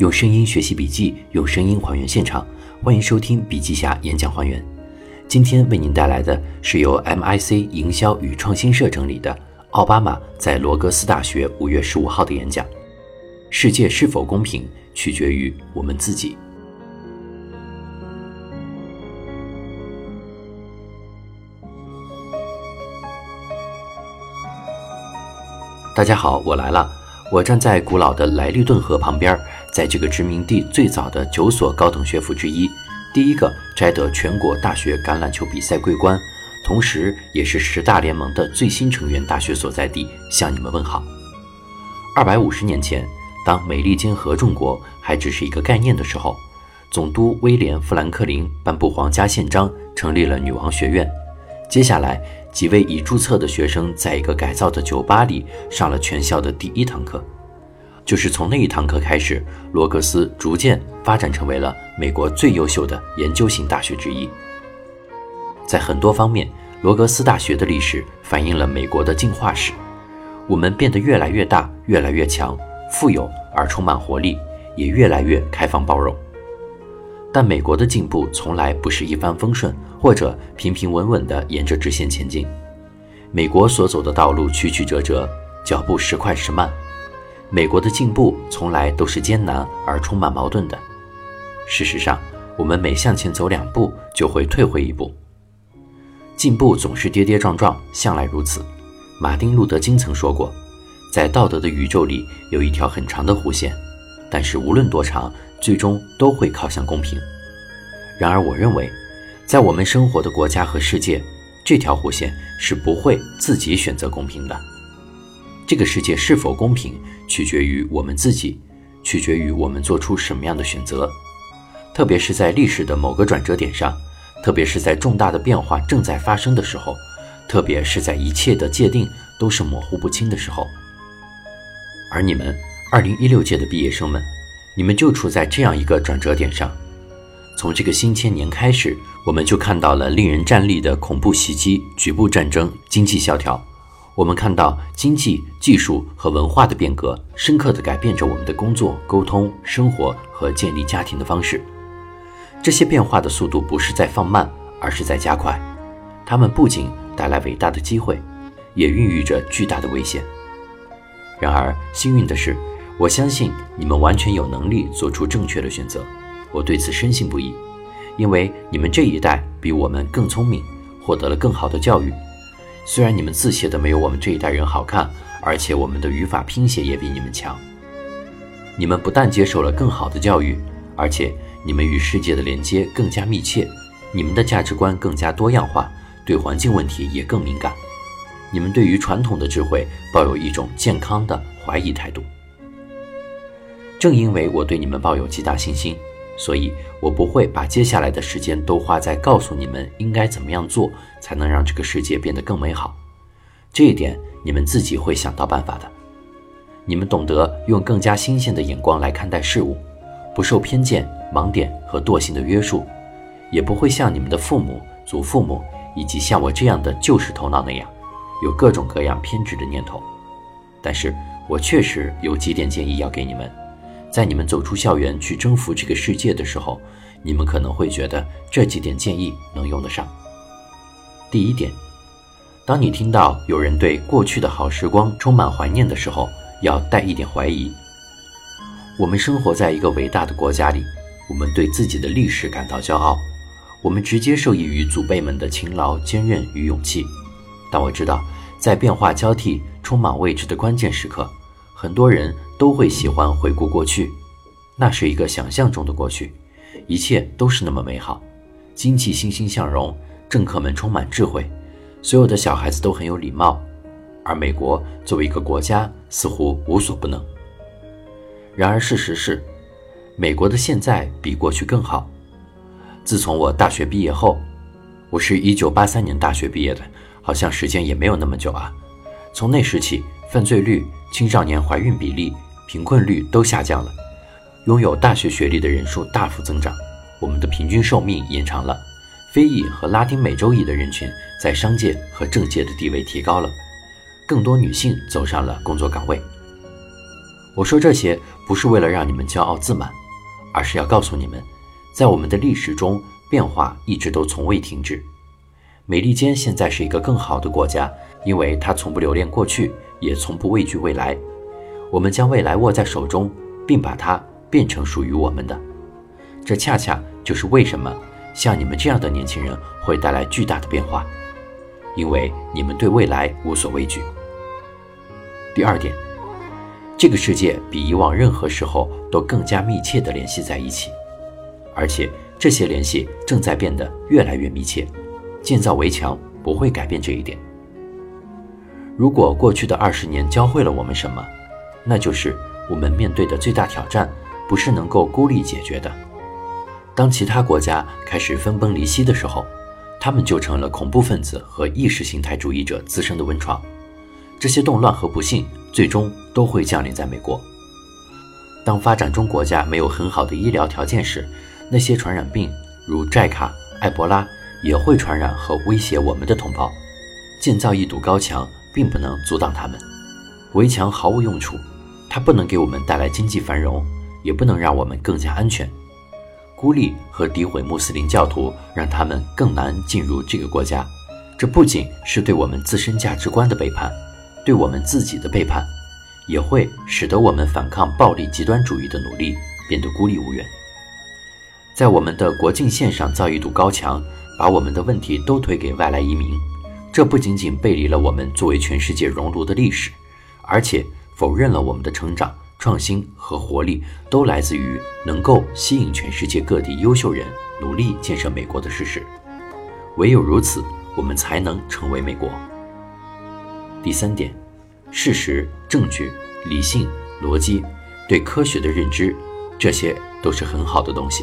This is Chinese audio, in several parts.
用声音学习笔记，用声音还原现场。欢迎收听笔记侠演讲还原。今天为您带来的是由 MIC 营销与创新社整理的奥巴马在罗格斯大学五月十五号的演讲。世界是否公平，取决于我们自己。大家好，我来了。我站在古老的莱利顿河旁边，在这个殖民地最早的九所高等学府之一，第一个摘得全国大学橄榄球比赛桂冠，同时也是十大联盟的最新成员大学所在地，向你们问好。二百五十年前，当美利坚合众国还只是一个概念的时候，总督威廉·富兰克林颁布皇家宪章，成立了女王学院。接下来。几位已注册的学生在一个改造的酒吧里上了全校的第一堂课，就是从那一堂课开始，罗格斯逐渐发展成为了美国最优秀的研究型大学之一。在很多方面，罗格斯大学的历史反映了美国的进化史。我们变得越来越大，越来越强，富有而充满活力，也越来越开放包容。但美国的进步从来不是一帆风顺，或者平平稳稳地沿着直线前进。美国所走的道路曲曲折折，脚步时快时慢。美国的进步从来都是艰难而充满矛盾的。事实上，我们每向前走两步，就会退回一步。进步总是跌跌撞撞，向来如此。马丁·路德·金曾说过，在道德的宇宙里有一条很长的弧线，但是无论多长。最终都会靠向公平。然而，我认为，在我们生活的国家和世界，这条弧线是不会自己选择公平的。这个世界是否公平，取决于我们自己，取决于我们做出什么样的选择。特别是在历史的某个转折点上，特别是在重大的变化正在发生的时候，特别是在一切的界定都是模糊不清的时候。而你们，二零一六届的毕业生们。你们就处在这样一个转折点上，从这个新千年开始，我们就看到了令人战栗的恐怖袭击、局部战争、经济萧条。我们看到经济、技术和文化的变革，深刻地改变着我们的工作、沟通、生活和建立家庭的方式。这些变化的速度不是在放慢，而是在加快。它们不仅带来伟大的机会，也孕育着巨大的危险。然而，幸运的是。我相信你们完全有能力做出正确的选择，我对此深信不疑，因为你们这一代比我们更聪明，获得了更好的教育。虽然你们字写的没有我们这一代人好看，而且我们的语法拼写也比你们强。你们不但接受了更好的教育，而且你们与世界的连接更加密切，你们的价值观更加多样化，对环境问题也更敏感。你们对于传统的智慧抱有一种健康的怀疑态度。正因为我对你们抱有极大信心，所以我不会把接下来的时间都花在告诉你们应该怎么样做才能让这个世界变得更美好。这一点你们自己会想到办法的。你们懂得用更加新鲜的眼光来看待事物，不受偏见、盲点和惰性的约束，也不会像你们的父母、祖父母以及像我这样的旧式头脑那样，有各种各样偏执的念头。但是我确实有几点建议要给你们。在你们走出校园去征服这个世界的时候，你们可能会觉得这几点建议能用得上。第一点，当你听到有人对过去的好时光充满怀念的时候，要带一点怀疑。我们生活在一个伟大的国家里，我们对自己的历史感到骄傲，我们直接受益于祖辈们的勤劳、坚韧与勇气。但我知道，在变化交替、充满未知的关键时刻，很多人。都会喜欢回顾过去，那是一个想象中的过去，一切都是那么美好，经济欣欣向荣，政客们充满智慧，所有的小孩子都很有礼貌，而美国作为一个国家似乎无所不能。然而事实是，美国的现在比过去更好。自从我大学毕业后，我是一九八三年大学毕业的，好像时间也没有那么久啊。从那时起，犯罪率、青少年怀孕比例。贫困率都下降了，拥有大学学历的人数大幅增长，我们的平均寿命延长了，非裔和拉丁美洲裔的人群在商界和政界的地位提高了，更多女性走上了工作岗位。我说这些不是为了让你们骄傲自满，而是要告诉你们，在我们的历史中，变化一直都从未停止。美利坚现在是一个更好的国家，因为它从不留恋过去，也从不畏惧未来。我们将未来握在手中，并把它变成属于我们的。这恰恰就是为什么像你们这样的年轻人会带来巨大的变化，因为你们对未来无所畏惧。第二点，这个世界比以往任何时候都更加密切地联系在一起，而且这些联系正在变得越来越密切。建造围墙不会改变这一点。如果过去的二十年教会了我们什么，那就是我们面对的最大挑战不是能够孤立解决的。当其他国家开始分崩离析的时候，他们就成了恐怖分子和意识形态主义者滋生的温床。这些动乱和不幸最终都会降临在美国。当发展中国家没有很好的医疗条件时，那些传染病如寨卡、埃博拉。也会传染和威胁我们的同胞。建造一堵高墙并不能阻挡他们，围墙毫无用处，它不能给我们带来经济繁荣，也不能让我们更加安全。孤立和诋毁穆斯林教徒，让他们更难进入这个国家。这不仅是对我们自身价值观的背叛，对我们自己的背叛，也会使得我们反抗暴力极端主义的努力变得孤立无援。在我们的国境线上造一堵高墙。把我们的问题都推给外来移民，这不仅仅背离了我们作为全世界熔炉的历史，而且否认了我们的成长、创新和活力都来自于能够吸引全世界各地优秀人努力建设美国的事实。唯有如此，我们才能成为美国。第三点，事实、证据、理性、逻辑、对科学的认知，这些都是很好的东西。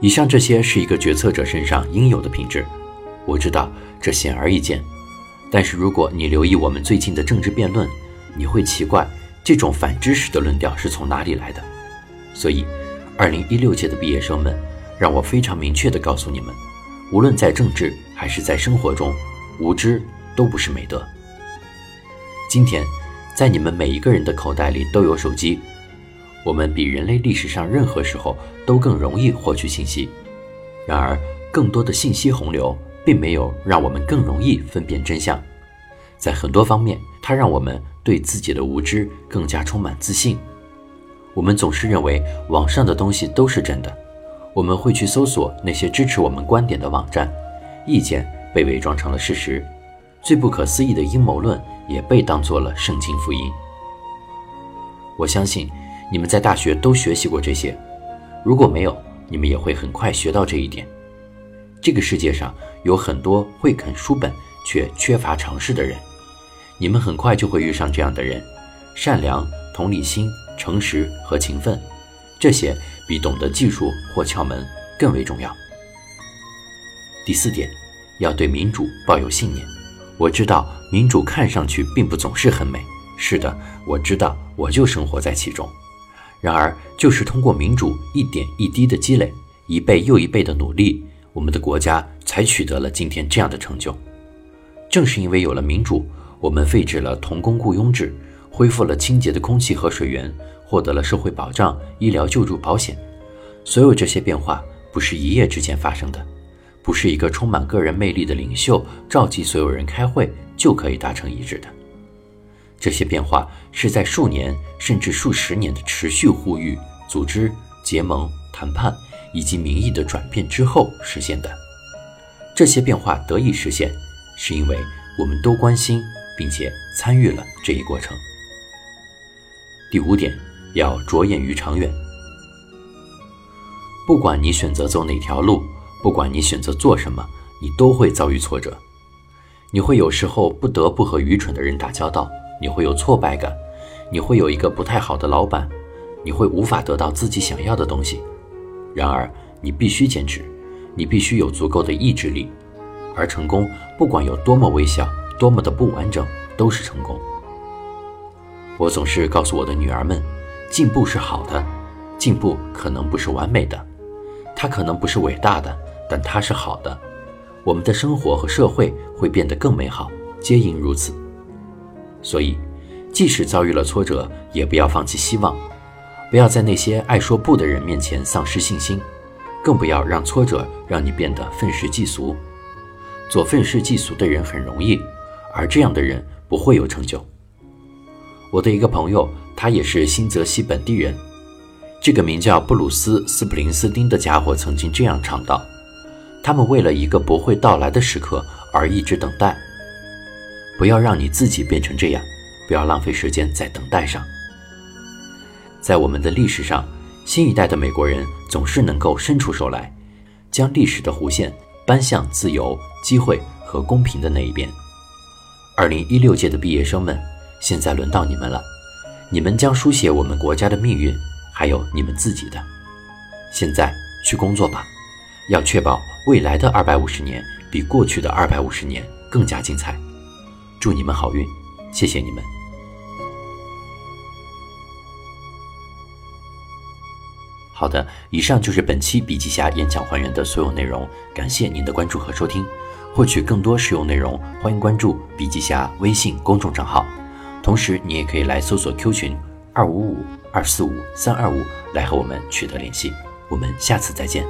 以上这些是一个决策者身上应有的品质，我知道这显而易见，但是如果你留意我们最近的政治辩论，你会奇怪这种反知识的论调是从哪里来的。所以，二零一六届的毕业生们，让我非常明确地告诉你们，无论在政治还是在生活中，无知都不是美德。今天，在你们每一个人的口袋里都有手机。我们比人类历史上任何时候都更容易获取信息，然而更多的信息洪流并没有让我们更容易分辨真相。在很多方面，它让我们对自己的无知更加充满自信。我们总是认为网上的东西都是真的，我们会去搜索那些支持我们观点的网站，意见被伪装成了事实，最不可思议的阴谋论也被当作了圣经福音。我相信。你们在大学都学习过这些，如果没有，你们也会很快学到这一点。这个世界上有很多会啃书本却缺乏常识的人，你们很快就会遇上这样的人。善良、同理心、诚实和勤奋，这些比懂得技术或窍门更为重要。第四点，要对民主抱有信念。我知道民主看上去并不总是很美，是的，我知道，我就生活在其中。然而，就是通过民主一点一滴的积累，一倍又一倍的努力，我们的国家才取得了今天这样的成就。正是因为有了民主，我们废止了童工雇佣制，恢复了清洁的空气和水源，获得了社会保障、医疗救助保险。所有这些变化不是一夜之间发生的，不是一个充满个人魅力的领袖召集所有人开会就可以达成一致的。这些变化是在数年甚至数十年的持续呼吁、组织、结盟、谈判以及民意的转变之后实现的。这些变化得以实现，是因为我们都关心并且参与了这一过程。第五点，要着眼于长远。不管你选择走哪条路，不管你选择做什么，你都会遭遇挫折。你会有时候不得不和愚蠢的人打交道。你会有挫败感，你会有一个不太好的老板，你会无法得到自己想要的东西。然而，你必须坚持，你必须有足够的意志力。而成功，不管有多么微小，多么的不完整，都是成功。我总是告诉我的女儿们，进步是好的，进步可能不是完美的，它可能不是伟大的，但它是好的。我们的生活和社会会变得更美好，皆因如此。所以，即使遭遇了挫折，也不要放弃希望，不要在那些爱说不的人面前丧失信心，更不要让挫折让你变得愤世嫉俗。做愤世嫉俗的人很容易，而这样的人不会有成就。我的一个朋友，他也是新泽西本地人，这个名叫布鲁斯·斯普林斯丁的家伙曾经这样唱道：“他们为了一个不会到来的时刻而一直等待。不要让你自己变成这样，不要浪费时间在等待上。”在我们的历史上，新一代的美国人总是能够伸出手来，将历史的弧线搬向自由、机会和公平的那一边。二零一六届的毕业生们。现在轮到你们了，你们将书写我们国家的命运，还有你们自己的。现在去工作吧，要确保未来的二百五十年比过去的二百五十年更加精彩。祝你们好运，谢谢你们。好的，以上就是本期笔记侠演讲还原的所有内容，感谢您的关注和收听。获取更多实用内容，欢迎关注笔记侠微信公众账号。同时，你也可以来搜索 Q 群二五五二四五三二五来和我们取得联系。我们下次再见。